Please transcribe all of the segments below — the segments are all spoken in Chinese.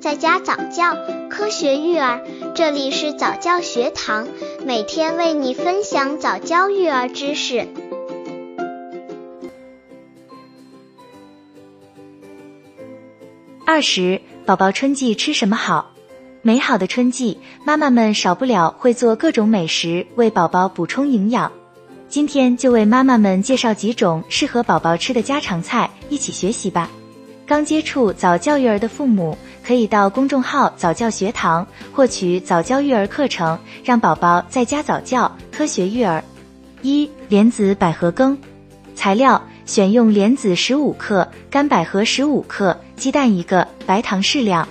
在家早教，科学育儿，这里是早教学堂，每天为你分享早教育儿知识。二十，宝宝春季吃什么好？美好的春季，妈妈们少不了会做各种美食，为宝宝补充营养。今天就为妈妈们介绍几种适合宝宝吃的家常菜，一起学习吧。刚接触早教育儿的父母，可以到公众号早教学堂获取早教育儿课程，让宝宝在家早教，科学育儿。一莲子百合羹，材料选用莲子十五克，干百合十五克，鸡蛋一个，白糖适量。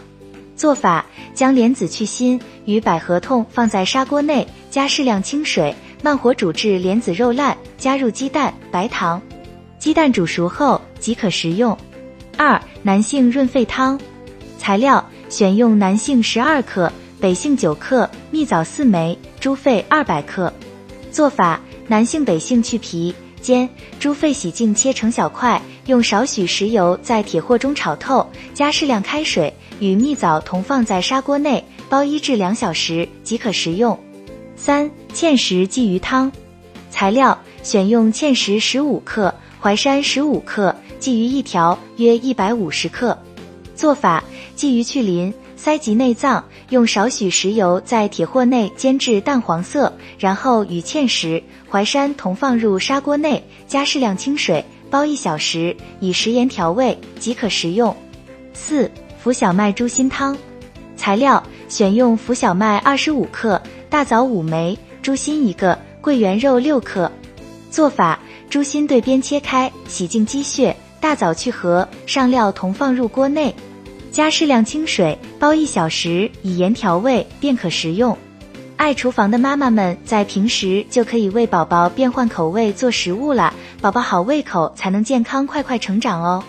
做法：将莲子去心，与百合痛放在砂锅内，加适量清水，慢火煮至莲子肉烂，加入鸡蛋、白糖。鸡蛋煮熟后即可食用。二、男性润肺汤，材料选用南杏十二克、北杏九克、蜜枣四枚、猪肺二百克。做法：南杏北杏去皮煎，猪肺洗净切成小块，用少许食油在铁锅中炒透，加适量开水，与蜜枣同放在砂锅内煲一至两小时即可食用。三、芡实鲫鱼汤，材料选用芡实十五克、淮山十五克。鲫鱼一条约一百五十克，做法：鲫鱼去鳞，塞及内脏，用少许食油在铁锅内煎至淡黄色，然后与芡实、淮山同放入砂锅内，加适量清水，煲一小时，以食盐调味即可食用。四、浮小麦猪心汤，材料选用浮小麦二十五克、大枣五枚、猪心一个、桂圆肉六克。做法：猪心对边切开，洗净鸡血。大枣去核，上料同放入锅内，加适量清水，煲一小时，以盐调味便可食用。爱厨房的妈妈们在平时就可以为宝宝变换口味做食物了，宝宝好胃口才能健康快快成长哦。